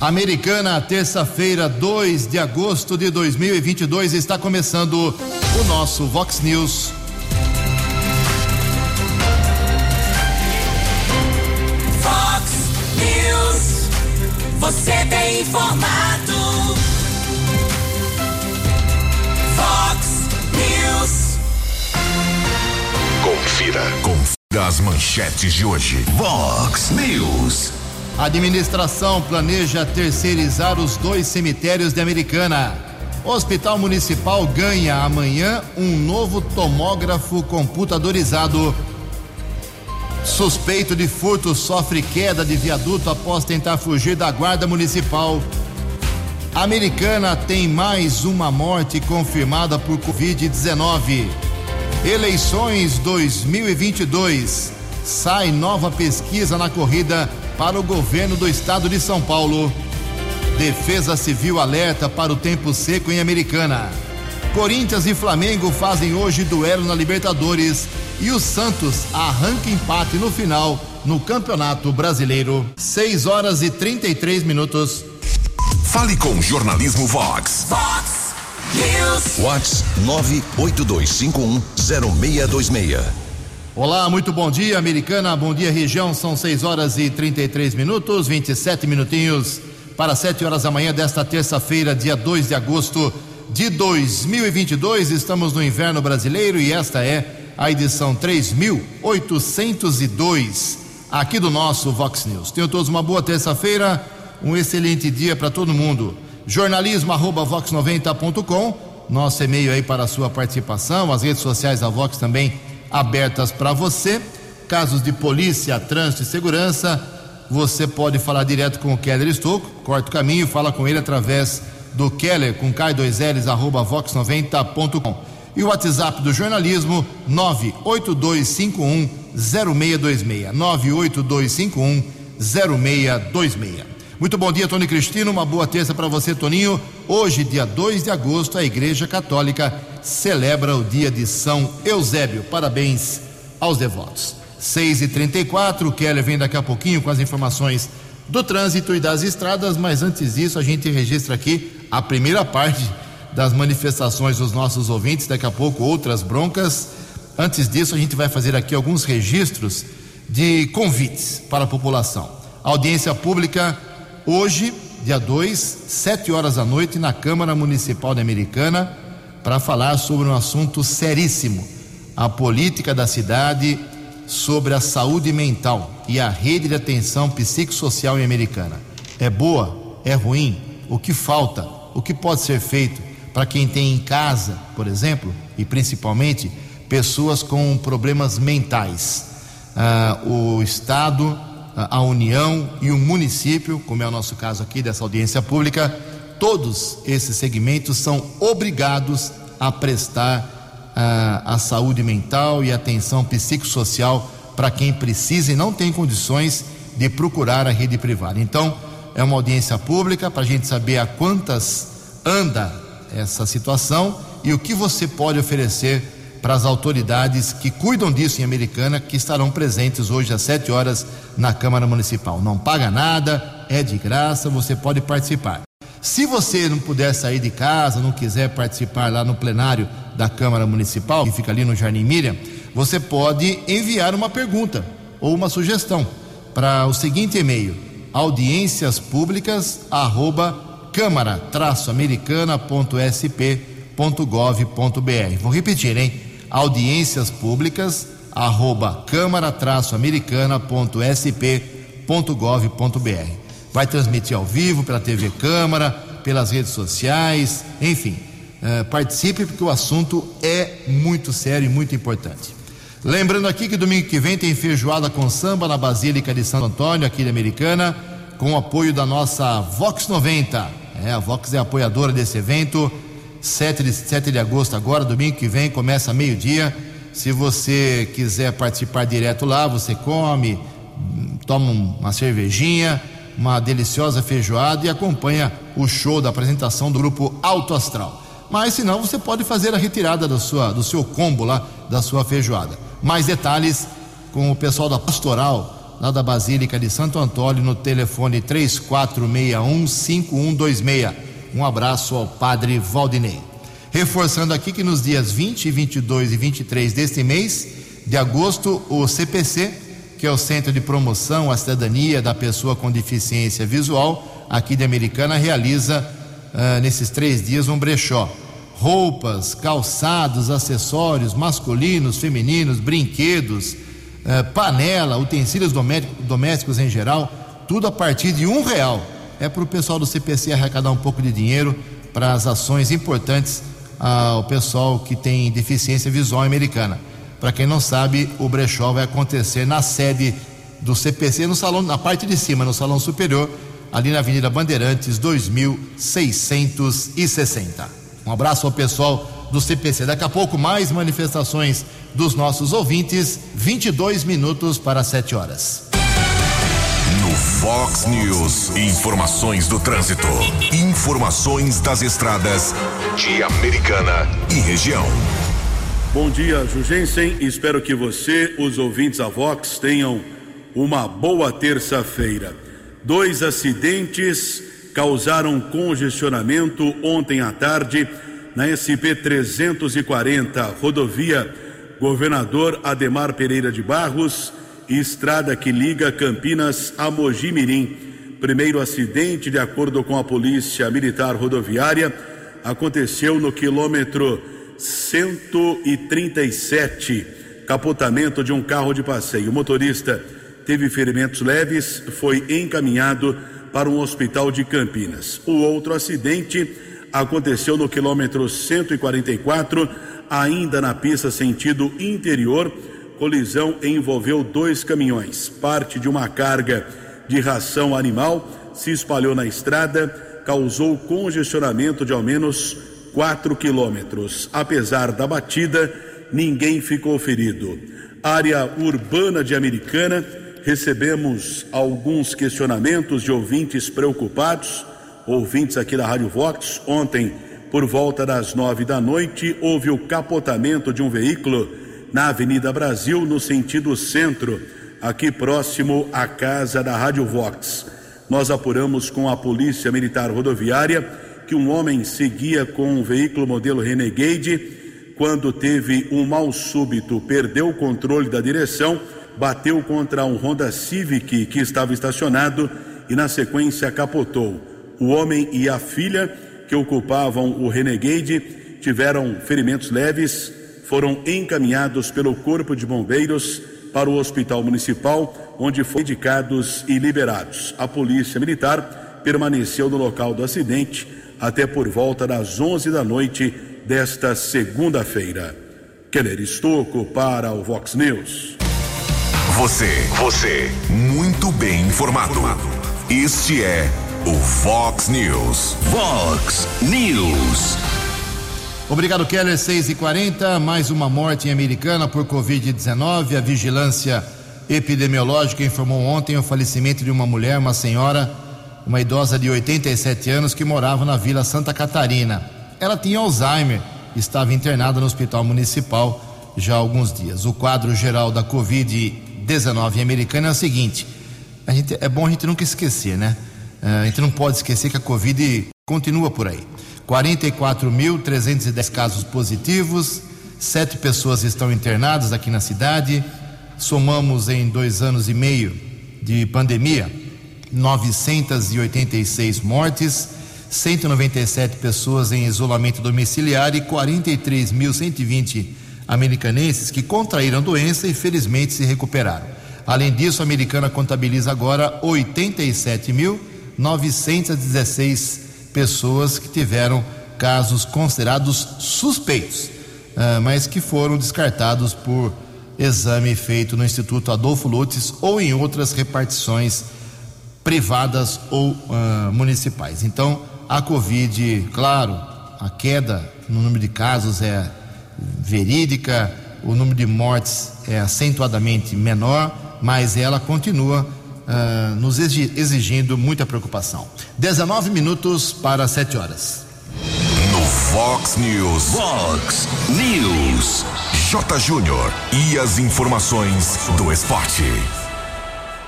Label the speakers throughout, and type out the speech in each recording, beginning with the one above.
Speaker 1: Americana, terça-feira, 2 de agosto de 2022, está começando o nosso Vox News.
Speaker 2: Vox News, você tem informado. Vox News.
Speaker 3: Confira. Confira as manchetes de hoje. Vox News.
Speaker 1: A administração planeja terceirizar os dois cemitérios de Americana. O Hospital Municipal ganha amanhã um novo tomógrafo computadorizado. Suspeito de furto sofre queda de viaduto após tentar fugir da guarda municipal. Americana tem mais uma morte confirmada por Covid-19. Eleições 2022. Sai nova pesquisa na corrida para o governo do estado de São Paulo. Defesa Civil alerta para o tempo seco em Americana. Corinthians e Flamengo fazem hoje duelo na Libertadores e o Santos arranca empate no final no Campeonato Brasileiro. 6 horas e 33 minutos.
Speaker 3: Fale com o Jornalismo Vox.
Speaker 2: Vox News.
Speaker 3: Vox 982510626.
Speaker 1: Olá, muito bom dia, Americana. Bom dia, região. São 6 horas e 33 minutos, 27 minutinhos para 7 horas da manhã desta terça-feira, dia 2 de agosto de 2022. Estamos no inverno brasileiro e esta é a edição 3802 aqui do nosso Vox News. Tenham todos uma boa terça-feira, um excelente dia para todo mundo. Jornalismo arroba vox90.com, nosso e-mail aí para a sua participação, as redes sociais da Vox também abertas para você. Casos de polícia, trânsito e segurança, você pode falar direto com o Keller Estouco, corta o caminho, fala com ele através do Keller com K2Ls arroba vox90.com. E o WhatsApp do jornalismo 98251 0626. 98251 0626. Muito bom dia, Tony Cristino. Uma boa terça para você, Toninho. Hoje, dia 2 de agosto, a Igreja Católica celebra o dia de São Eusébio. Parabéns aos devotos. 6 e 34 o Keller vem daqui a pouquinho com as informações do trânsito e das estradas, mas antes disso, a gente registra aqui a primeira parte das manifestações dos nossos ouvintes. Daqui a pouco, outras broncas. Antes disso, a gente vai fazer aqui alguns registros de convites para a população. Audiência pública hoje, dia 2, 7 horas da noite, na Câmara Municipal de Americana, para falar sobre um assunto seríssimo: a política da cidade sobre a saúde mental e a rede de atenção psicossocial em Americana. É boa? É ruim? O que falta? O que pode ser feito para quem tem em casa, por exemplo, e principalmente pessoas com problemas mentais? Ah, o Estado a União e o município, como é o nosso caso aqui dessa audiência pública, todos esses segmentos são obrigados a prestar uh, a saúde mental e atenção psicossocial para quem precisa e não tem condições de procurar a rede privada. Então, é uma audiência pública para a gente saber a quantas anda essa situação e o que você pode oferecer para as autoridades que cuidam disso em Americana, que estarão presentes hoje às 7 horas na Câmara Municipal. Não paga nada, é de graça, você pode participar. Se você não puder sair de casa, não quiser participar lá no plenário da Câmara Municipal, que fica ali no Jardim Miriam, você pode enviar uma pergunta ou uma sugestão para o seguinte e-mail: audiências públicas arroba câmara-americana.sp.gov.br. Vou repetir, hein? Audiências públicas câmara-americana.sp.gov.br. Vai transmitir ao vivo pela TV Câmara, pelas redes sociais, enfim. Uh, participe porque o assunto é muito sério e muito importante. Lembrando aqui que domingo que vem tem feijoada com samba na Basílica de Santo Antônio, aqui de Americana, com o apoio da nossa Vox 90. É, a Vox é apoiadora desse evento. 7 de, 7 de agosto agora, domingo que vem, começa meio-dia. Se você quiser participar direto lá, você come, toma uma cervejinha, uma deliciosa feijoada e acompanha o show da apresentação do grupo Alto Astral. Mas se não, você pode fazer a retirada da sua, do seu combo lá, da sua feijoada. Mais detalhes com o pessoal da Pastoral lá da Basílica de Santo Antônio, no telefone 3461-5126. Um abraço ao Padre Valdinei. Reforçando aqui que nos dias 20, 22 e 23 deste mês de agosto, o CPC, que é o Centro de Promoção à Cidadania da Pessoa com Deficiência Visual, aqui de Americana, realiza uh, nesses três dias um brechó. Roupas, calçados, acessórios masculinos, femininos, brinquedos, uh, panela, utensílios domésticos em geral, tudo a partir de um real. É para o pessoal do CPC arrecadar um pouco de dinheiro para as ações importantes ao pessoal que tem deficiência visual americana. Para quem não sabe, o brechó vai acontecer na sede do CPC, no salão, na parte de cima, no salão superior, ali na Avenida Bandeirantes, 2660. Um abraço ao pessoal do CPC. Daqui a pouco, mais manifestações dos nossos ouvintes, 22 minutos para 7 horas.
Speaker 3: No Fox News, informações do trânsito. Informações das estradas de Americana e região.
Speaker 4: Bom dia, Jugensen. Espero que você, os ouvintes da Vox, tenham uma boa terça-feira. Dois acidentes causaram congestionamento ontem à tarde na SP 340, rodovia Governador Ademar Pereira de Barros estrada que liga Campinas a Mogi Mirim. Primeiro acidente, de acordo com a Polícia Militar Rodoviária, aconteceu no quilômetro 137, capotamento de um carro de passeio. O motorista teve ferimentos leves, foi encaminhado para um hospital de Campinas. O outro acidente aconteceu no quilômetro 144, ainda na pista sentido interior colisão envolveu dois caminhões. Parte de uma carga de ração animal se espalhou na estrada, causou congestionamento de ao menos 4 quilômetros. Apesar da batida, ninguém ficou ferido. Área urbana de Americana, recebemos alguns questionamentos de ouvintes preocupados, ouvintes aqui da Rádio Vox. Ontem, por volta das nove da noite, houve o capotamento de um veículo na Avenida Brasil, no sentido centro, aqui próximo à casa da Rádio Vox. Nós apuramos com a Polícia Militar Rodoviária que um homem seguia com um veículo modelo Renegade. Quando teve um mal súbito, perdeu o controle da direção, bateu contra um Honda Civic que estava estacionado e, na sequência, capotou. O homem e a filha, que ocupavam o Renegade, tiveram ferimentos leves, foram encaminhados pelo Corpo de Bombeiros para o Hospital Municipal, onde foram indicados e liberados. A Polícia Militar permaneceu no local do acidente até por volta das 11 da noite desta segunda-feira. Keller Estocco para o Vox News.
Speaker 3: Você, você, muito bem informado. Este é o Vox News.
Speaker 2: Vox News.
Speaker 1: Obrigado, Keller. 6 e 40 mais uma morte em Americana por Covid-19. A vigilância epidemiológica informou ontem o falecimento de uma mulher, uma senhora, uma idosa de 87 anos que morava na Vila Santa Catarina. Ela tinha Alzheimer, estava internada no Hospital Municipal já há alguns dias. O quadro geral da Covid-19 em Americana é o seguinte: gente, é bom a gente nunca esquecer, né? A gente não pode esquecer que a Covid continua por aí. 44.310 casos positivos, sete pessoas estão internadas aqui na cidade. Somamos em dois anos e meio de pandemia 986 mortes, 197 pessoas em isolamento domiciliar e 43.120 americanenses que contraíram doença e felizmente se recuperaram. Além disso, a americana contabiliza agora 87.916 pessoas que tiveram casos considerados suspeitos, uh, mas que foram descartados por exame feito no Instituto Adolfo Lutz ou em outras repartições privadas ou uh, municipais. Então, a Covid, claro, a queda no número de casos é verídica, o número de mortes é acentuadamente menor, mas ela continua uh, nos exigindo muita preocupação. 19 minutos para 7 horas.
Speaker 3: No Fox News.
Speaker 2: Fox News.
Speaker 3: J. Júnior e as informações do esporte.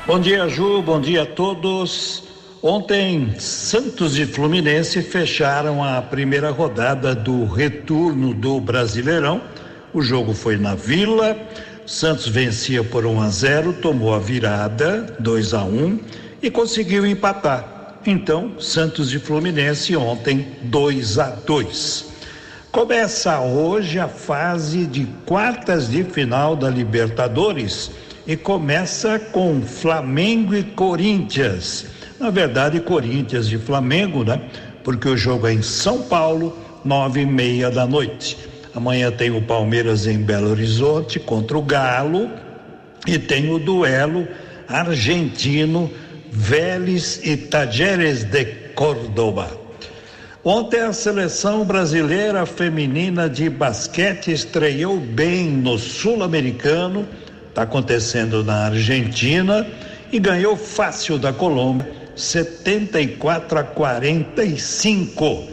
Speaker 5: Bom dia, Ju. Bom dia a todos. Ontem, Santos e Fluminense fecharam a primeira rodada do retorno do Brasileirão. O jogo foi na Vila. Santos vencia por 1 a 0, tomou a virada 2 a 1 e conseguiu empatar. Então, Santos e Fluminense ontem 2 a 2. Começa hoje a fase de quartas de final da Libertadores e começa com Flamengo e Corinthians. Na verdade, Corinthians e Flamengo, né? Porque o jogo é em São Paulo, nove e meia da noite. Amanhã tem o Palmeiras em Belo Horizonte contra o Galo e tem o duelo argentino Vélez e Tajeres de Córdoba. Ontem a seleção brasileira feminina de basquete estreou bem no Sul-Americano está acontecendo na Argentina e ganhou fácil da Colômbia, 74 a 45.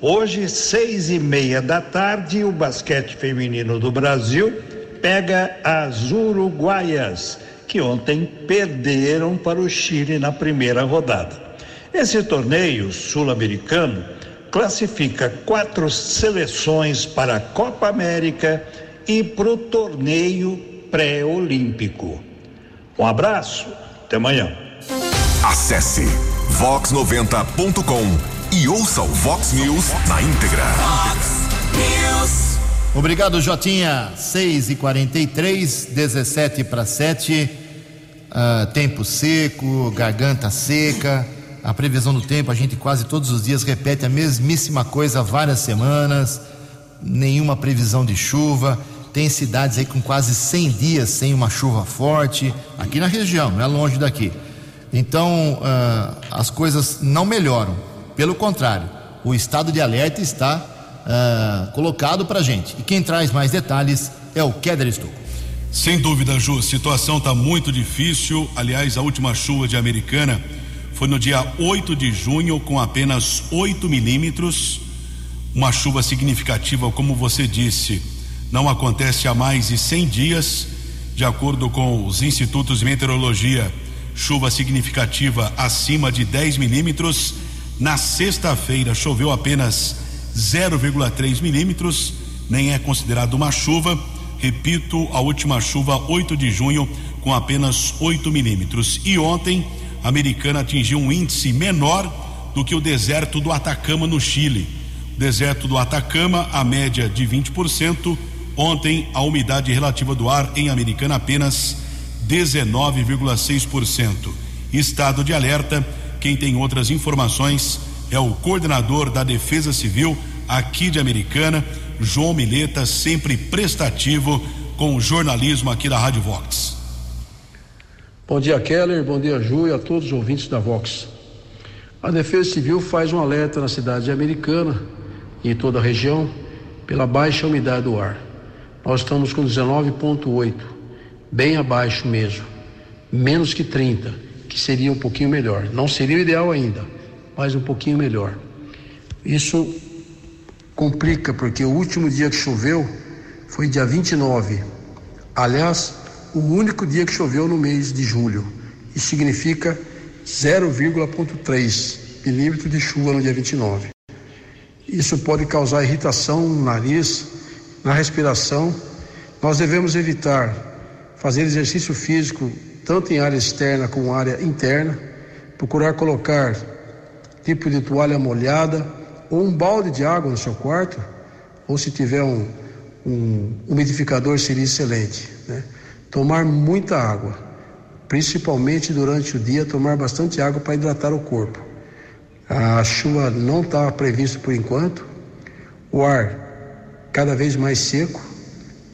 Speaker 5: Hoje, seis e meia da tarde, o basquete feminino do Brasil pega as uruguaias, que ontem perderam para o Chile na primeira rodada. Esse torneio sul-americano classifica quatro seleções para a Copa América e para o torneio pré-olímpico. Um abraço, até amanhã.
Speaker 3: Acesse vox90.com e ouça o Vox News na íntegra. Vox
Speaker 1: News. Obrigado, Jotinha. 6 e 43 17 para 7. Uh, tempo seco, garganta seca. A previsão do tempo, a gente quase todos os dias repete a mesmíssima coisa há várias semanas. Nenhuma previsão de chuva. Tem cidades aí com quase 100 dias sem uma chuva forte, aqui na região, não é longe daqui. Então, uh, as coisas não melhoram, pelo contrário, o estado de alerta está uh, colocado para gente. E quem traz mais detalhes é o Keder Estouco.
Speaker 4: Sem dúvida, Ju, a situação está muito difícil. Aliás, a última chuva de Americana foi no dia 8 de junho, com apenas 8 milímetros. Uma chuva significativa, como você disse não acontece há mais de 100 dias, de acordo com os institutos de meteorologia. Chuva significativa acima de 10 milímetros. Na sexta-feira choveu apenas 0,3 milímetros, nem é considerado uma chuva. Repito, a última chuva, 8 de junho, com apenas 8 milímetros. E ontem, a americana atingiu um índice menor do que o deserto do Atacama, no Chile. Deserto do Atacama, a média de 20%, Ontem, a umidade relativa do ar em Americana apenas 19,6%. Estado de alerta. Quem tem outras informações é o coordenador da Defesa Civil aqui de Americana, João Mileta, sempre prestativo com o jornalismo aqui da Rádio Vox.
Speaker 6: Bom dia, Keller. Bom dia, Ju, e a todos os ouvintes da Vox. A Defesa Civil faz um alerta na cidade de Americana e em toda a região pela baixa umidade do ar. Nós estamos com 19,8, bem abaixo mesmo, menos que 30, que seria um pouquinho melhor. Não seria o ideal ainda, mas um pouquinho melhor. Isso complica porque o último dia que choveu foi dia 29. Aliás, o único dia que choveu no mês de julho. Isso significa 0,3 milímetros de chuva no dia 29. Isso pode causar irritação no nariz, na respiração, nós devemos evitar fazer exercício físico tanto em área externa como área interna, procurar colocar tipo de toalha molhada ou um balde de água no seu quarto, ou se tiver um, um umidificador seria excelente. Né? Tomar muita água, principalmente durante o dia, tomar bastante água para hidratar o corpo. A chuva não está prevista por enquanto, o ar cada vez mais seco.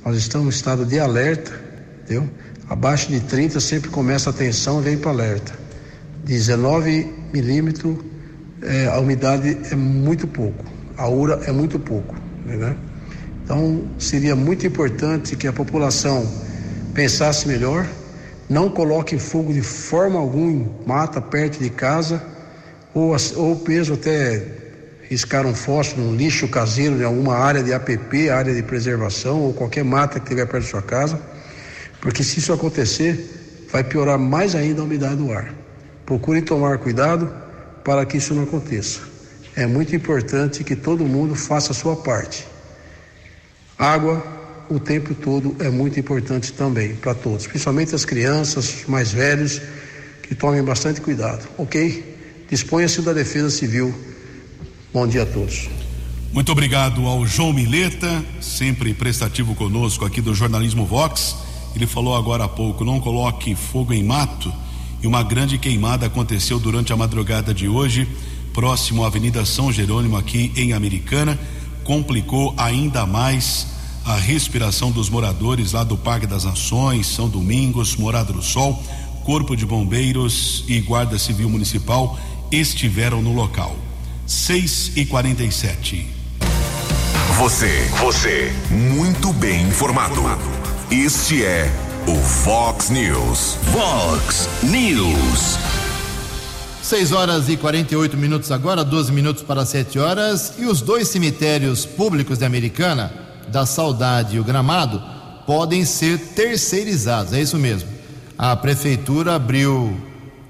Speaker 6: Nós estamos em estado de alerta, entendeu? Abaixo de 30 sempre começa a tensão, vem para alerta. 19 milímetros, é, a umidade é muito pouco, a URA é muito pouco, né? Então seria muito importante que a população pensasse melhor, não coloque fogo de forma alguma em mata perto de casa, ou, ou mesmo até riscar um fósforo no lixo caseiro em alguma área de APP, área de preservação ou qualquer mata que tiver perto da sua casa, porque se isso acontecer, vai piorar mais ainda a umidade do ar. Procurem tomar cuidado para que isso não aconteça. É muito importante que todo mundo faça a sua parte. Água o tempo todo é muito importante também para todos, principalmente as crianças, mais velhos, que tomem bastante cuidado, ok? Disponha-se da Defesa Civil. Bom dia a todos.
Speaker 7: Muito obrigado ao João Mileta, sempre prestativo conosco aqui do Jornalismo Vox. Ele falou agora há pouco: não coloque fogo em mato. E uma grande queimada aconteceu durante a madrugada de hoje, próximo à Avenida São Jerônimo, aqui em Americana. Complicou ainda mais a respiração dos moradores lá do Parque das Nações, São Domingos, Morada do Sol. Corpo de Bombeiros e Guarda Civil Municipal estiveram no local. 6 e 47
Speaker 3: você, você, muito bem informado. Este é o Fox News.
Speaker 2: Fox News.
Speaker 1: 6 horas e 48 minutos agora, 12 minutos para 7 horas. E os dois cemitérios públicos de Americana, da Saudade e o Gramado, podem ser terceirizados. É isso mesmo. A prefeitura abriu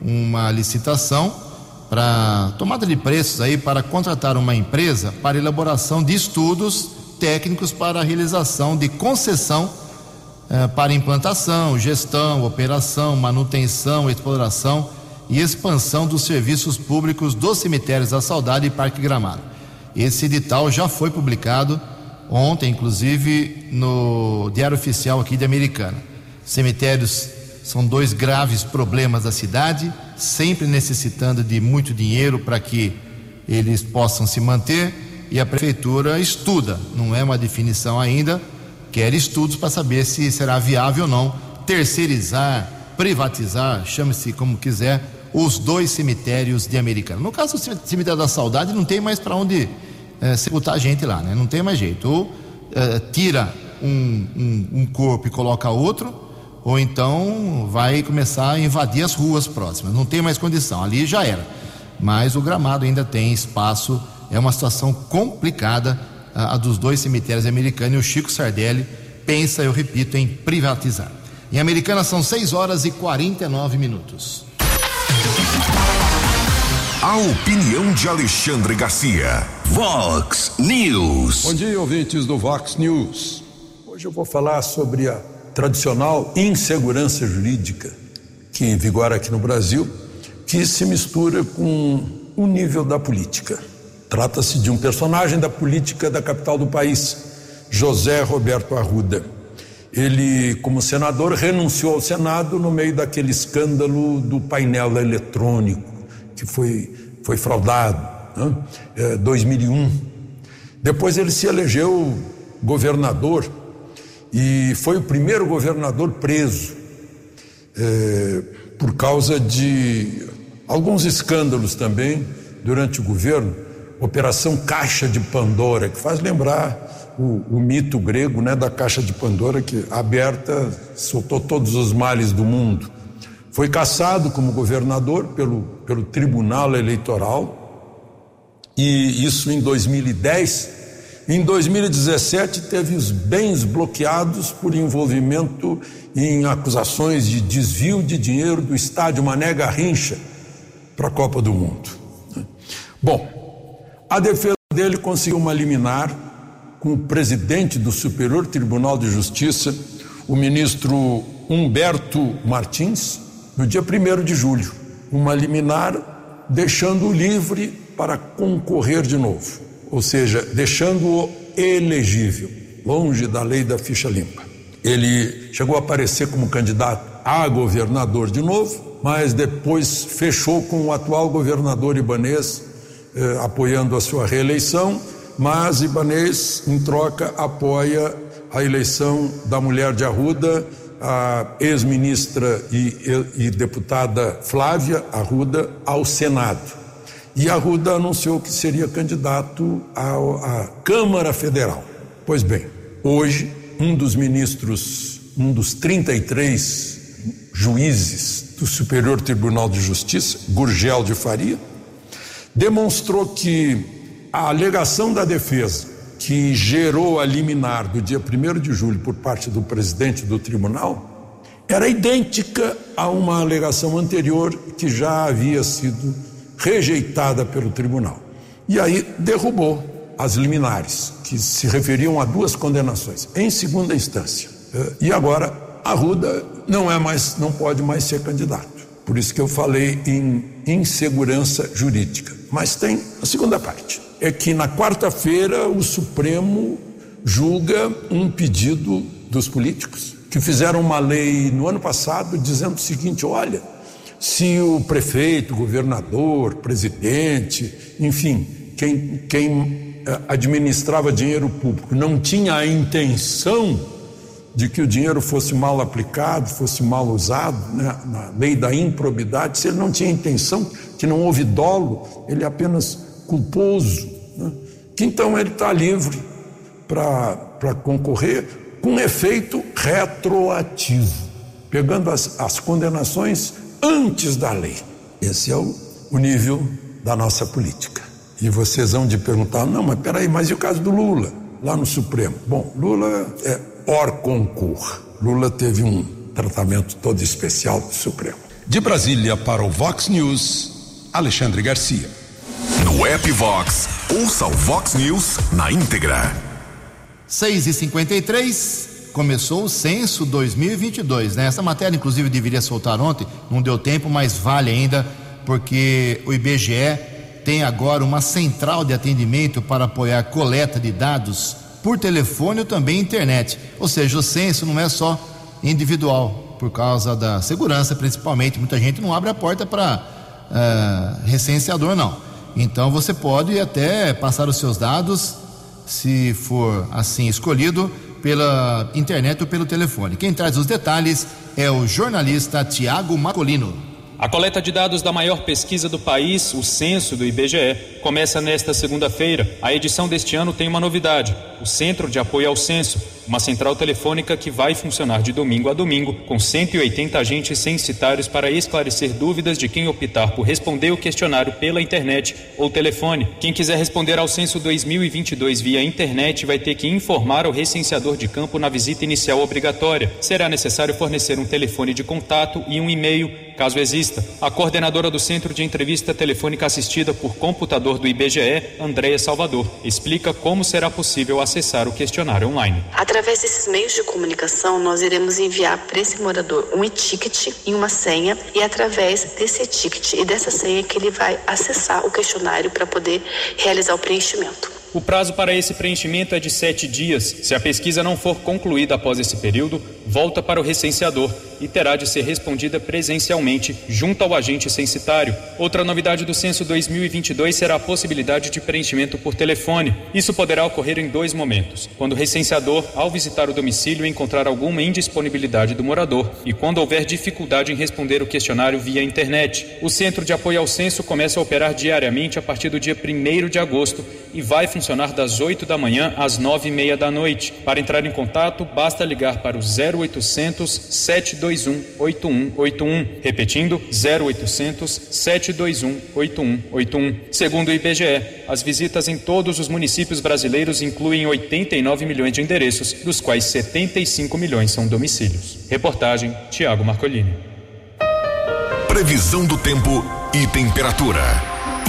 Speaker 1: uma licitação para tomada de preços aí para contratar uma empresa para elaboração de estudos técnicos para a realização de concessão eh, para implantação, gestão, operação, manutenção, exploração e expansão dos serviços públicos dos cemitérios da Saudade e Parque Gramado. Esse edital já foi publicado ontem, inclusive, no Diário Oficial aqui de Americana. Cemitérios são dois graves problemas da cidade, sempre necessitando de muito dinheiro para que eles possam se manter, e a prefeitura estuda, não é uma definição ainda, quer estudos para saber se será viável ou não terceirizar, privatizar, chame-se como quiser, os dois cemitérios de Americana. No caso do cemitério da Saudade, não tem mais para onde é, sepultar gente lá, né? não tem mais jeito. Ou é, tira um, um, um corpo e coloca outro, ou então vai começar a invadir as ruas próximas. Não tem mais condição, ali já era. Mas o gramado ainda tem espaço, é uma situação complicada a, a dos dois cemitérios americanos e o Chico Sardelli pensa, eu repito, em privatizar. Em Americana são 6 horas e 49 minutos.
Speaker 3: A opinião de Alexandre Garcia.
Speaker 2: Vox News.
Speaker 8: Bom dia, ouvintes do Vox News. Hoje eu vou falar sobre a tradicional insegurança jurídica que vigora aqui no Brasil, que se mistura com o nível da política. Trata-se de um personagem da política da capital do país, José Roberto Arruda. Ele, como senador, renunciou ao Senado no meio daquele escândalo do painel eletrônico, que foi, foi fraudado, né? é, 2001. Depois ele se elegeu governador e foi o primeiro governador preso é, por causa de alguns escândalos também durante o governo. Operação Caixa de Pandora, que faz lembrar o, o, mito grego né, da Caixa de Pandora, que aberta soltou todos os males do mundo. Foi cassado como governador pelo, pelo Tribunal Eleitoral, e isso em 2010 em 2017, teve os bens bloqueados por envolvimento em acusações de desvio de dinheiro do estádio Mané Garrincha para a Copa do Mundo. Bom, a defesa dele conseguiu uma liminar com o presidente do Superior Tribunal de Justiça, o ministro Humberto Martins, no dia 1 de julho. Uma liminar deixando-o livre para concorrer de novo ou seja, deixando-o elegível, longe da lei da ficha limpa. Ele chegou a aparecer como candidato a governador de novo, mas depois fechou com o atual governador Ibanês, eh, apoiando a sua reeleição, mas Ibanês, em troca, apoia a eleição da mulher de Arruda, a ex-ministra e, e, e deputada Flávia Arruda, ao Senado. E Arruda anunciou que seria candidato à Câmara Federal. Pois bem, hoje, um dos ministros, um dos 33 juízes do Superior Tribunal de Justiça, Gurgel de Faria, demonstrou que a alegação da defesa, que gerou a liminar do dia 1 de julho por parte do presidente do tribunal, era idêntica a uma alegação anterior que já havia sido rejeitada pelo tribunal. E aí derrubou as liminares, que se referiam a duas condenações, em segunda instância. Eh, e agora Arruda não é mais, não pode mais ser candidato. Por isso que eu falei em insegurança jurídica. Mas tem a segunda parte. É que na quarta-feira o Supremo julga um pedido dos políticos que fizeram uma lei no ano passado dizendo o seguinte: olha, se o prefeito, governador, presidente, enfim, quem, quem eh, administrava dinheiro público não tinha a intenção de que o dinheiro fosse mal aplicado, fosse mal usado, né, na lei da improbidade, se ele não tinha intenção, que não houve dolo, ele é apenas culposo, né, que então ele está livre para concorrer com efeito retroativo, pegando as, as condenações antes da lei. Esse é o, o nível da nossa política. E vocês vão de perguntar: não, mas peraí, mas e o caso do Lula, lá no Supremo? Bom, Lula é or concur. Lula teve um tratamento todo especial do Supremo.
Speaker 3: De Brasília para o Vox News, Alexandre Garcia. No app Vox, ouça o Vox News na íntegra.
Speaker 1: 6 e 53 começou o censo 2022, né? Essa matéria, inclusive, deveria soltar ontem, não deu tempo, mas vale ainda, porque o IBGE tem agora uma central de atendimento para apoiar coleta de dados por telefone ou também internet. Ou seja, o censo não é só individual, por causa da segurança, principalmente. Muita gente não abre a porta para uh, eh, recenseador, não. Então você pode até passar os seus dados, se for assim escolhido, pela internet ou pelo telefone. Quem traz os detalhes é o jornalista Tiago Macolino.
Speaker 9: A coleta de dados da maior pesquisa do país, o censo do IBGE, começa nesta segunda-feira. A edição deste ano tem uma novidade: o Centro de Apoio ao Censo, uma central telefônica que vai funcionar de domingo a domingo, com 180 agentes censitários para esclarecer dúvidas de quem optar por responder o questionário pela internet ou telefone. Quem quiser responder ao censo 2022 via internet vai ter que informar o recenseador de campo na visita inicial obrigatória. Será necessário fornecer um telefone de contato e um e-mail caso exista. A coordenadora do Centro de Entrevista Telefônica Assistida por Computador do IBGE, Andréia Salvador, explica como será possível acessar o questionário online.
Speaker 10: Desses meios de comunicação, nós iremos enviar para esse morador um e-ticket e uma senha, e através desse e-ticket e dessa senha que ele vai acessar o questionário para poder realizar o preenchimento.
Speaker 9: O prazo para esse preenchimento é de sete dias. Se a pesquisa não for concluída após esse período, volta para o recenseador e terá de ser respondida presencialmente junto ao agente censitário. Outra novidade do censo 2022 será a possibilidade de preenchimento por telefone. Isso poderá ocorrer em dois momentos: quando o recenseador, ao visitar o domicílio, encontrar alguma indisponibilidade do morador e quando houver dificuldade em responder o questionário via internet. O Centro de Apoio ao Censo começa a operar diariamente a partir do dia 1 de agosto e vai funcionar das 8 da manhã às 9 e meia da noite. Para entrar em contato, basta ligar para o 0800 721 8181. Repetindo, 0800 721 8181. Segundo o IBGE, as visitas em todos os municípios brasileiros incluem 89 milhões de endereços, dos quais 75 milhões são domicílios. Reportagem Tiago Marcolini.
Speaker 3: Previsão do tempo e temperatura.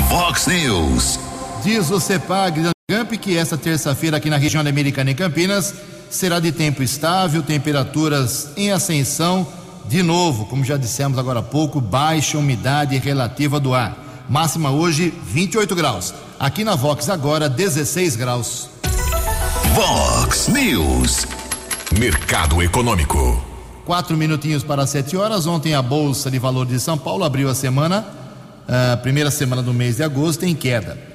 Speaker 3: Vox News.
Speaker 1: Diz o CEPAG Camp que esta terça-feira aqui na região da Americana e Campinas será de tempo estável, temperaturas em ascensão, de novo, como já dissemos agora há pouco, baixa umidade relativa do ar. Máxima hoje 28 graus. Aqui na Vox agora 16 graus.
Speaker 3: Vox News. Mercado Econômico.
Speaker 1: Quatro minutinhos para sete horas. Ontem a Bolsa de Valores de São Paulo abriu a semana, a primeira semana do mês de agosto, em queda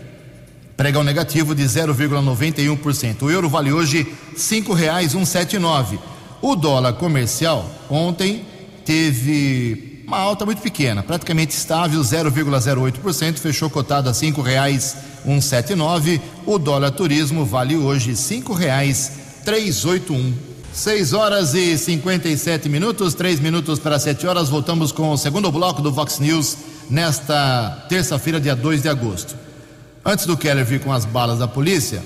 Speaker 1: pregão negativo de 0,91%. O euro vale hoje cinco reais um sete nove. O dólar comercial ontem teve uma alta muito pequena, praticamente estável, 0,08%, fechou cotado a cinco reais um sete nove. O dólar turismo vale hoje cinco reais três oito um. 6 horas e 57 minutos, três minutos para 7 horas. Voltamos com o segundo bloco do Vox News nesta terça-feira, dia 2 de agosto. Antes do Keller vir com as balas da polícia,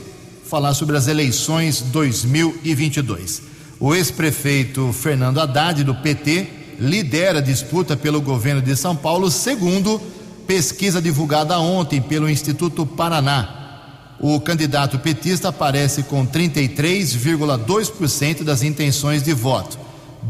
Speaker 1: falar sobre as eleições 2022. O ex-prefeito Fernando Haddad, do PT, lidera a disputa pelo governo de São Paulo, segundo pesquisa divulgada ontem pelo Instituto Paraná. O candidato petista aparece com 33,2% das intenções de voto,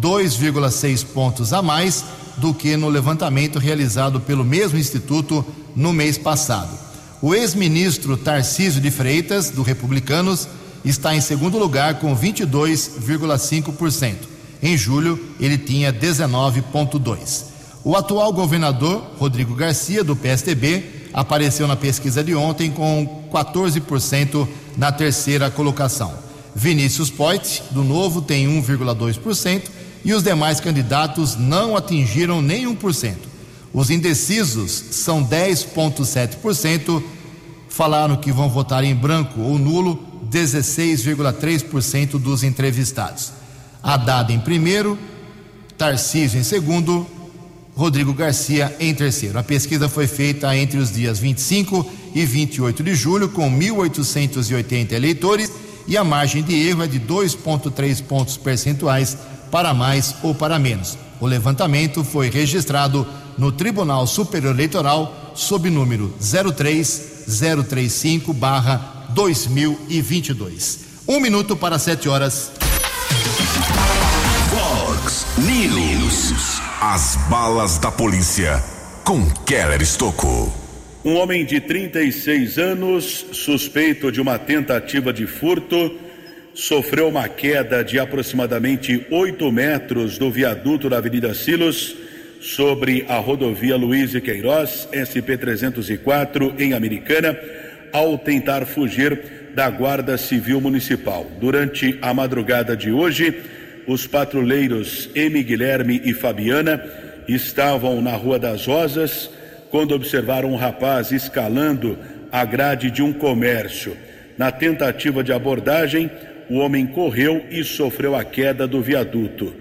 Speaker 1: 2,6 pontos a mais do que no levantamento realizado pelo mesmo instituto no mês passado. O ex-ministro Tarcísio de Freitas, do Republicanos, está em segundo lugar com 22,5%. Em julho, ele tinha 19,2%. O atual governador, Rodrigo Garcia, do PSDB, apareceu na pesquisa de ontem com 14% na terceira colocação. Vinícius Poit, do Novo, tem 1,2% e os demais candidatos não atingiram nem 1%. Os indecisos são 10,7%, falaram que vão votar em branco ou nulo 16,3% dos entrevistados. Haddad em primeiro, Tarcísio em segundo, Rodrigo Garcia em terceiro. A pesquisa foi feita entre os dias 25 e 28 de julho, com 1.880 eleitores, e a margem de erro é de 2,3 pontos percentuais para mais ou para menos. O levantamento foi registrado no Tribunal Superior Eleitoral sob número 03035-2022. Um minuto para sete horas.
Speaker 2: Fox News. As balas da polícia com Keller Estocou.
Speaker 4: Um homem de 36 anos, suspeito de uma tentativa de furto, sofreu uma queda de aproximadamente 8 metros do viaduto da Avenida Silos, sobre a rodovia Luiz e Queiroz, SP-304, em Americana, ao tentar fugir da Guarda Civil Municipal. Durante a madrugada de hoje, os patrulheiros M. Guilherme e Fabiana estavam na Rua das Rosas quando observaram um rapaz escalando a grade de um comércio. Na tentativa de abordagem, o homem correu e sofreu a queda do viaduto.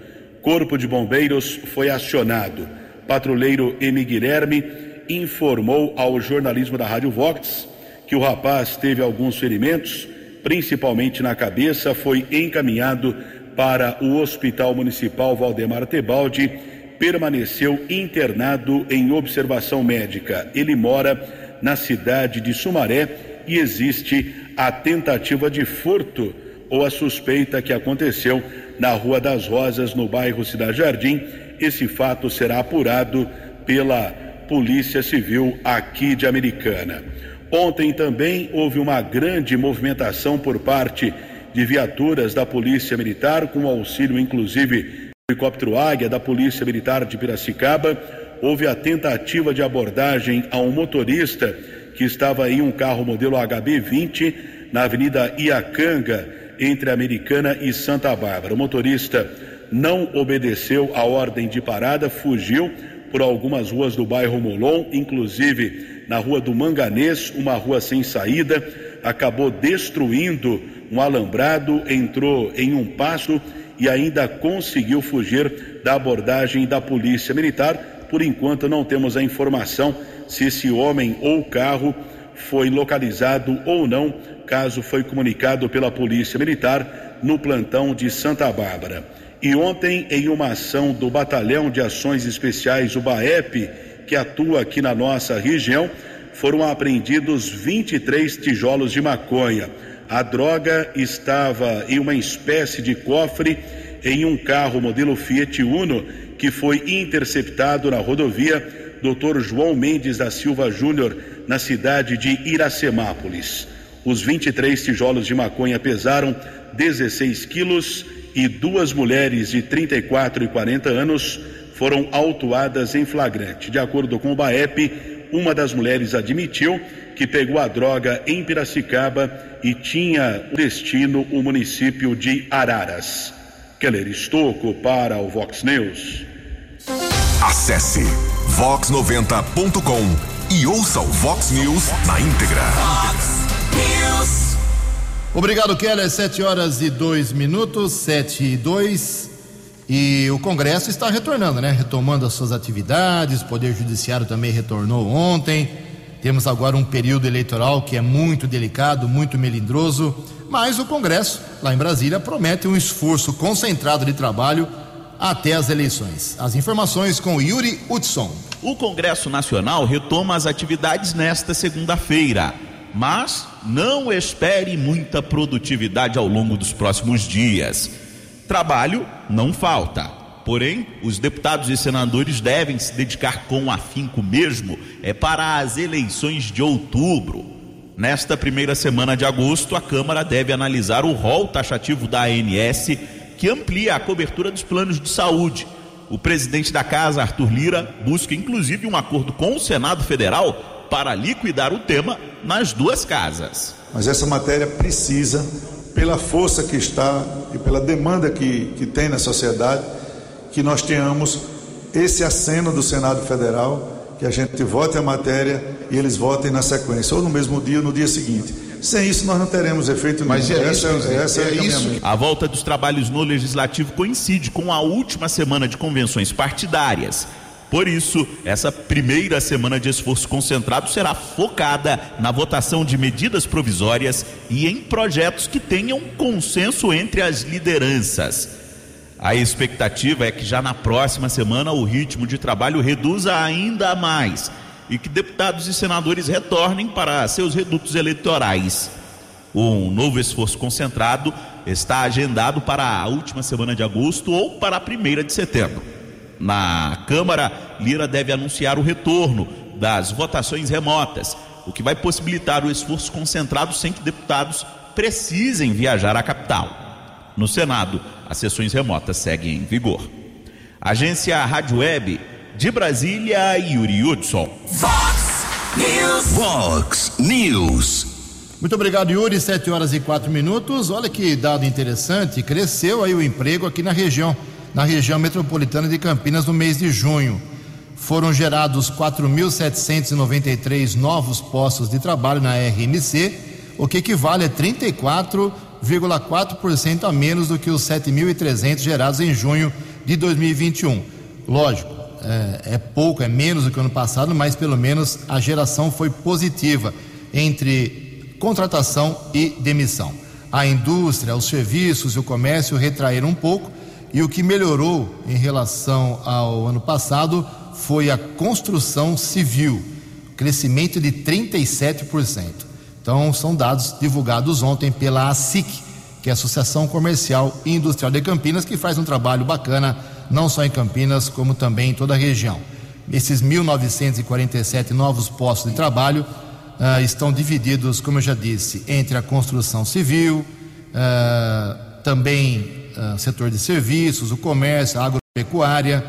Speaker 4: Corpo de Bombeiros foi acionado. Patrulheiro M. Guilherme informou ao jornalismo da Rádio Vox que o rapaz teve alguns ferimentos, principalmente na cabeça, foi encaminhado para o Hospital Municipal Valdemar Tebaldi, permaneceu internado em observação médica. Ele mora na cidade de Sumaré e existe a tentativa de furto ou a suspeita que aconteceu na Rua das Rosas, no bairro Cidade Jardim. Esse fato será apurado pela Polícia Civil aqui de Americana. Ontem também houve uma grande movimentação por parte de viaturas da Polícia Militar, com auxílio inclusive do helicóptero Águia da Polícia Militar de Piracicaba. Houve a tentativa de abordagem a um motorista que estava em um carro modelo HB20 na Avenida Iacanga, entre Americana e Santa Bárbara. O motorista não obedeceu a ordem de parada, fugiu por algumas ruas do bairro Molon, inclusive na rua do Manganês, uma rua sem saída, acabou destruindo um alambrado, entrou em um passo e ainda conseguiu fugir da abordagem da Polícia Militar. Por enquanto, não temos a informação se esse homem ou carro foi localizado ou não, caso foi comunicado pela Polícia Militar no plantão de Santa Bárbara. E ontem, em uma ação do Batalhão de Ações Especiais, o BAEP, que atua aqui na nossa região, foram apreendidos 23 tijolos de maconha. A droga estava em uma espécie de cofre em um carro modelo Fiat Uno que foi interceptado na rodovia Dr. João Mendes da Silva Júnior, na cidade de Iracemápolis. Os 23 tijolos de maconha pesaram 16 quilos e duas mulheres de 34 e 40 anos foram autuadas em flagrante. De acordo com o BAEP, uma das mulheres admitiu que pegou a droga em Piracicaba e tinha o destino o município de Araras. Keller Estocco para o Vox News.
Speaker 2: Acesse vox90.com e ouça o Vox News na íntegra.
Speaker 1: Obrigado, Keller. Sete horas e dois minutos, sete e dois. E o Congresso está retornando, né? Retomando as suas atividades. O Poder Judiciário também retornou ontem. Temos agora um período eleitoral que é muito delicado, muito melindroso, mas o Congresso, lá em Brasília, promete um esforço concentrado de trabalho até as eleições. As informações com Yuri Hudson.
Speaker 11: O Congresso Nacional retoma as atividades nesta segunda-feira, mas não espere muita produtividade ao longo dos próximos dias. Trabalho não falta. Porém, os deputados e senadores devem se dedicar com afinco mesmo é para as eleições de outubro. Nesta primeira semana de agosto, a Câmara deve analisar o rol taxativo da ANS, que amplia a cobertura dos planos de saúde. O presidente da casa, Arthur Lira, busca inclusive um acordo com o Senado Federal para liquidar o tema nas duas casas.
Speaker 12: Mas essa matéria precisa, pela força que está e pela demanda que, que tem na sociedade, que nós tenhamos esse aceno do Senado Federal, que a gente vote a matéria e eles votem na sequência, ou no mesmo dia ou no dia seguinte. Sem isso, nós não teremos efeito nenhum.
Speaker 11: Mas é essa, isso, essa é, é isso. A volta dos trabalhos no Legislativo coincide com a última semana de convenções partidárias. Por isso, essa primeira semana de esforço concentrado será focada na votação de medidas provisórias e em projetos que tenham consenso entre as lideranças. A expectativa é que já na próxima semana o ritmo de trabalho reduza ainda mais e que deputados e senadores retornem para seus redutos eleitorais. Um novo esforço concentrado está agendado para a última semana de agosto ou para a primeira de setembro. Na Câmara, Lira deve anunciar o retorno das votações remotas, o que vai possibilitar o esforço concentrado sem que deputados precisem viajar à capital. No Senado, as sessões remotas seguem em vigor. Agência Rádio Web de Brasília, Yuri Hudson.
Speaker 2: Fox News. Fox News.
Speaker 1: Muito obrigado, Yuri. Sete horas e quatro minutos. Olha que dado interessante. Cresceu aí o emprego aqui na região, na região metropolitana de Campinas no mês de junho. Foram gerados 4.793 novos postos de trabalho na RMC, o que equivale a 34 0,4% a menos do que os 7.300 gerados em junho de 2021. Lógico, é, é, pouco, é menos do que o ano passado, mas pelo menos a geração foi positiva entre contratação e demissão. A indústria, os serviços e o comércio retraíram um pouco e o que melhorou em relação ao ano passado foi a construção civil, crescimento de 37%. Então, são dados divulgados ontem pela ASIC, que é a Associação Comercial e Industrial de Campinas, que faz um trabalho bacana, não só em Campinas, como também em toda a região. Esses 1.947 novos postos de trabalho uh, estão divididos, como eu já disse, entre a construção civil, uh, também uh, setor de serviços, o comércio, a agropecuária,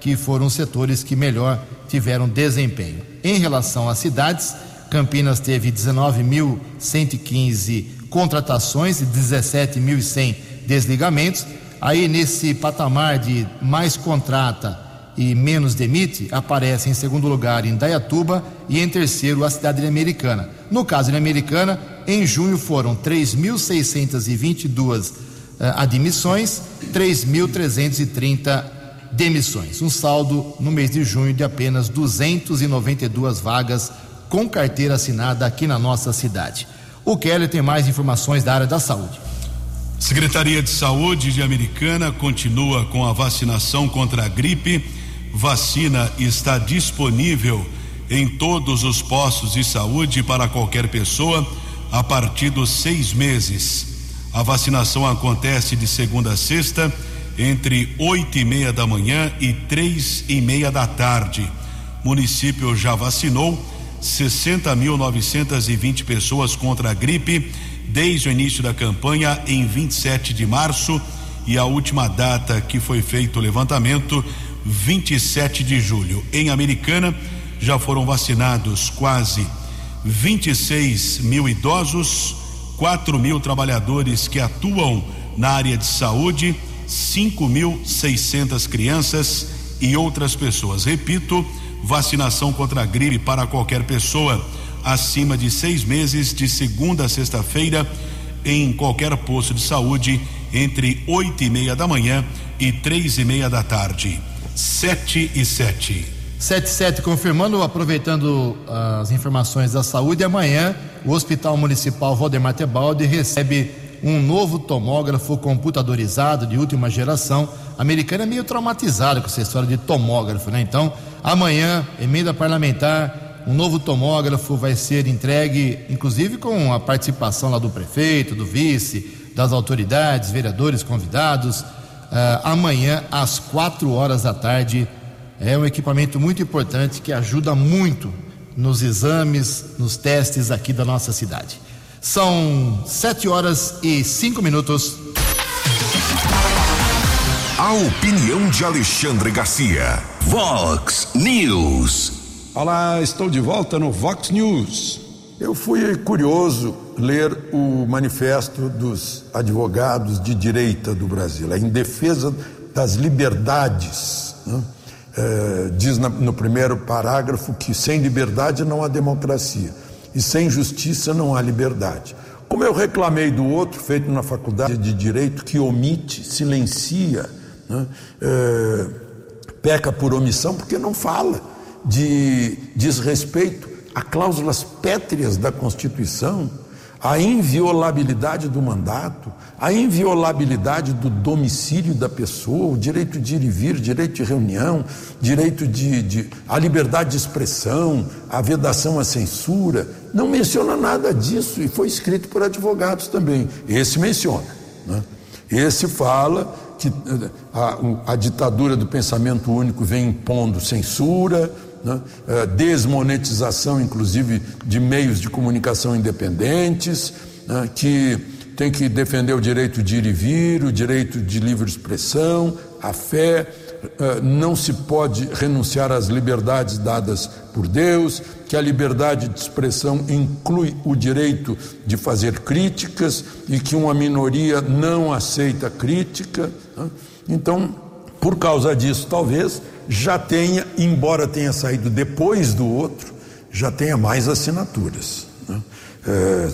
Speaker 1: que foram os setores que melhor tiveram desempenho. Em relação às cidades, Campinas teve 19.115 contratações e 17.100 desligamentos. Aí, nesse patamar de mais contrata e menos demite, aparece em segundo lugar em Dayatuba e em terceiro a cidade de Americana. No caso de Americana, em junho foram 3.622 uh, eh, admissões, 3.330 demissões. Um saldo no mês de junho de apenas 292 vagas com carteira assinada aqui na nossa cidade. O Kelly tem mais informações da área da saúde.
Speaker 4: Secretaria de Saúde de Americana continua com a vacinação contra a gripe. Vacina está disponível em todos os postos de saúde para qualquer pessoa a partir dos seis meses. A vacinação acontece de segunda a sexta, entre oito e meia da manhã e três e meia da tarde. O município já vacinou 60.920 pessoas contra a gripe desde o início da campanha em 27 de março e a última data que foi feito o levantamento 27 de julho. Em Americana já foram vacinados quase 26 mil idosos, 4 mil trabalhadores que atuam na área de saúde, 5.600 crianças e outras pessoas. Repito, vacinação contra a gripe para qualquer pessoa acima de seis meses, de segunda a sexta-feira, em qualquer posto de saúde, entre oito e meia da manhã e três e meia da tarde. Sete e sete.
Speaker 1: 77 confirmando, aproveitando as informações da saúde, amanhã o Hospital Municipal Valdemar Tebaldi recebe um novo tomógrafo computadorizado de última geração. A americana é meio traumatizada com essa história de tomógrafo, né? Então, amanhã, emenda parlamentar, um novo tomógrafo vai ser entregue, inclusive com a participação lá do prefeito, do vice, das autoridades, vereadores convidados. Uh, amanhã, às quatro horas da tarde, é um equipamento muito importante que ajuda muito nos exames, nos testes aqui da nossa cidade. São sete horas e cinco minutos.
Speaker 2: A opinião de Alexandre Garcia. Vox News.
Speaker 8: Olá, estou de volta no Vox News. Eu fui curioso ler o manifesto dos advogados de direita do Brasil, é em defesa das liberdades. Né? É, diz no primeiro parágrafo que sem liberdade não há democracia e sem justiça não há liberdade. Como eu reclamei do outro, feito na faculdade de direito, que omite, silencia, né, é, peca por omissão, porque não fala de desrespeito a cláusulas pétreas da Constituição a inviolabilidade do mandato, a inviolabilidade do domicílio da pessoa, o direito de ir e vir, direito de reunião, direito de, de a liberdade de expressão, a vedação à censura, não menciona nada disso e foi escrito por advogados também. Esse menciona, né? esse fala que eh, a, a ditadura do pensamento único vem impondo censura, né? É, desmonetização, inclusive, de meios de comunicação independentes, né? que tem que defender o direito de ir e vir, o direito de livre expressão, a fé, é, não se pode renunciar às liberdades dadas por Deus, que a liberdade de expressão inclui o direito de fazer críticas e que uma minoria não aceita crítica. Né? Então, por causa disso, talvez já tenha, embora tenha saído depois do outro, já tenha mais assinaturas. Né? É,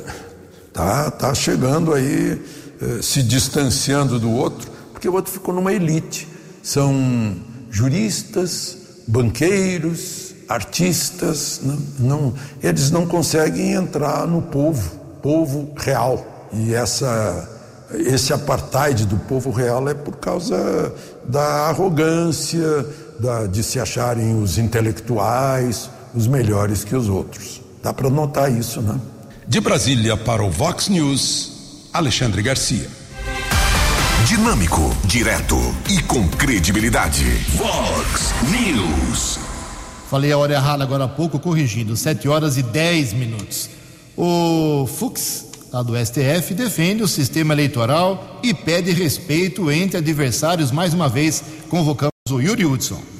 Speaker 8: tá, tá chegando aí, é, se distanciando do outro, porque o outro ficou numa elite. São juristas, banqueiros, artistas, não, né? não, eles não conseguem entrar no povo, povo real. E essa esse apartheid do povo real é por causa da arrogância, da, de se acharem os intelectuais, os melhores que os outros. Dá para notar isso, né?
Speaker 3: De Brasília para o Vox News, Alexandre Garcia.
Speaker 2: Dinâmico, direto e com credibilidade. Vox News.
Speaker 1: Falei a hora errada agora há pouco, corrigindo, 7 horas e 10 minutos. O Fux lá do STF, defende o sistema eleitoral e pede respeito entre adversários. Mais uma vez, convocamos o Yuri Hudson.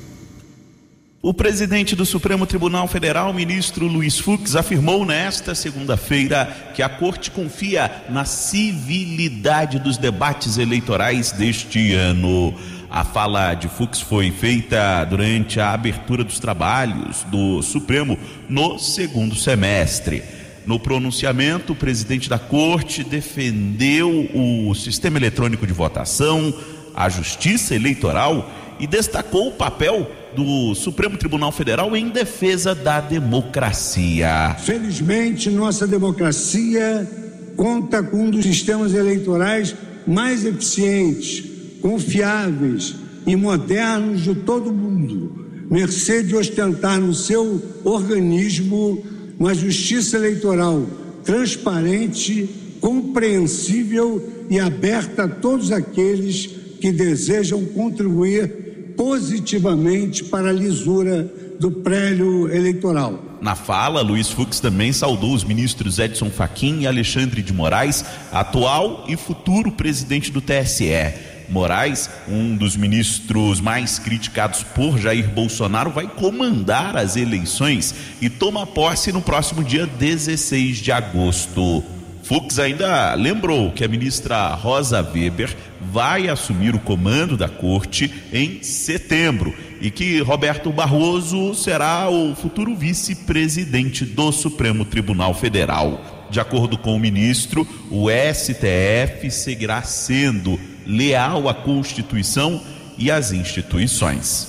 Speaker 11: O presidente do Supremo Tribunal Federal, ministro Luiz Fux, afirmou nesta segunda-feira que a corte confia na civilidade dos debates eleitorais deste ano. A fala de Fux foi feita durante a abertura dos trabalhos do Supremo no segundo semestre. No pronunciamento, o presidente da corte defendeu o sistema eletrônico de votação, a justiça eleitoral e destacou o papel do Supremo Tribunal Federal em defesa da democracia.
Speaker 13: Felizmente, nossa democracia conta com um dos sistemas eleitorais mais eficientes, confiáveis e modernos de todo o mundo, mercê de ostentar no seu organismo uma justiça eleitoral transparente, compreensível e aberta a todos aqueles que desejam contribuir positivamente para a lisura do prélio eleitoral.
Speaker 11: Na fala, Luiz Fux também saudou os ministros Edson Fachin e Alexandre de Moraes, atual e futuro presidente do TSE. Moraes, um dos ministros mais criticados por Jair Bolsonaro, vai comandar as eleições e toma posse no próximo dia 16 de agosto. Fux ainda lembrou que a ministra Rosa Weber vai assumir o comando da corte em setembro e que Roberto Barroso será o futuro vice-presidente do Supremo Tribunal Federal. De acordo com o ministro, o STF seguirá sendo leal à Constituição e às instituições.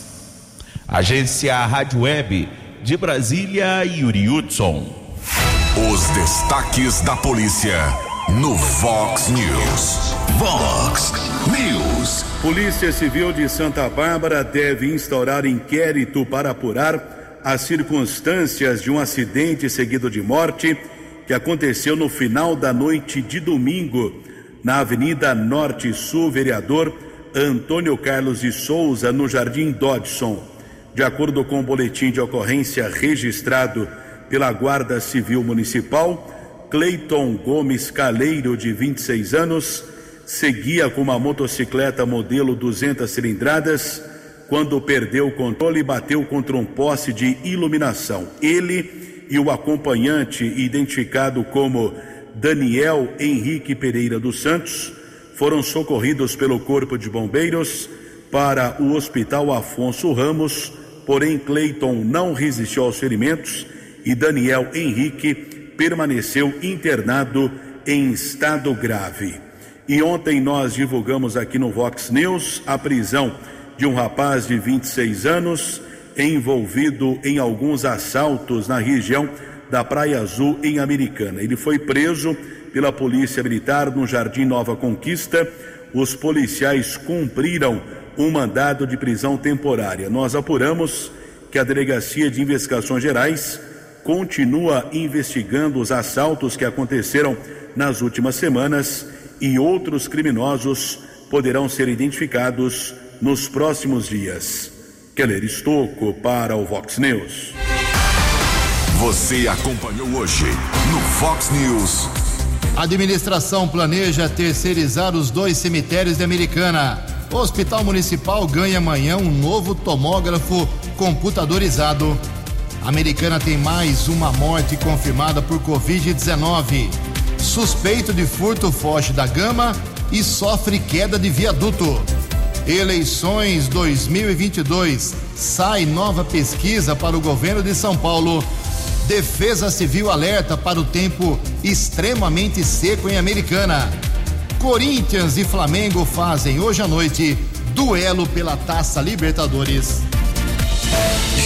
Speaker 11: Agência Rádio Web de Brasília, Yuri Hudson.
Speaker 2: Os destaques da polícia no Vox News. Vox News.
Speaker 4: Polícia Civil de Santa Bárbara deve instaurar inquérito para apurar as circunstâncias de um acidente seguido de morte que aconteceu no final da noite de domingo na Avenida Norte Sul, vereador Antônio Carlos de Souza, no Jardim Dodson. De acordo com o boletim de ocorrência registrado pela Guarda Civil Municipal, Cleiton Gomes Caleiro, de 26 anos, seguia com uma motocicleta modelo 200 cilindradas quando perdeu o controle e bateu contra um poste de iluminação. Ele e o acompanhante, identificado como Daniel Henrique Pereira dos Santos, foram socorridos pelo Corpo de Bombeiros para o Hospital Afonso Ramos porém Cleiton não resistiu aos ferimentos e Daniel Henrique permaneceu internado em estado grave. E ontem nós divulgamos aqui no Vox News a prisão de um rapaz de 26 anos envolvido em alguns assaltos na região da Praia Azul em Americana. Ele foi preso pela Polícia Militar no Jardim Nova Conquista. Os policiais cumpriram um mandado de prisão temporária. Nós apuramos que a Delegacia de Investigações Gerais continua investigando os assaltos que aconteceram nas últimas semanas e outros criminosos poderão ser identificados nos próximos dias. Keller Estocco para o Vox News.
Speaker 2: Você acompanhou hoje no Fox News.
Speaker 1: A administração planeja terceirizar os dois cemitérios de Americana. O Hospital Municipal ganha amanhã um novo tomógrafo computadorizado. Americana tem mais uma morte confirmada por Covid-19. Suspeito de furto foge da gama e sofre queda de viaduto. Eleições 2022. Sai nova pesquisa para o governo de São Paulo. Defesa Civil alerta para o tempo extremamente seco em Americana. Corinthians e Flamengo fazem hoje à noite duelo pela Taça Libertadores.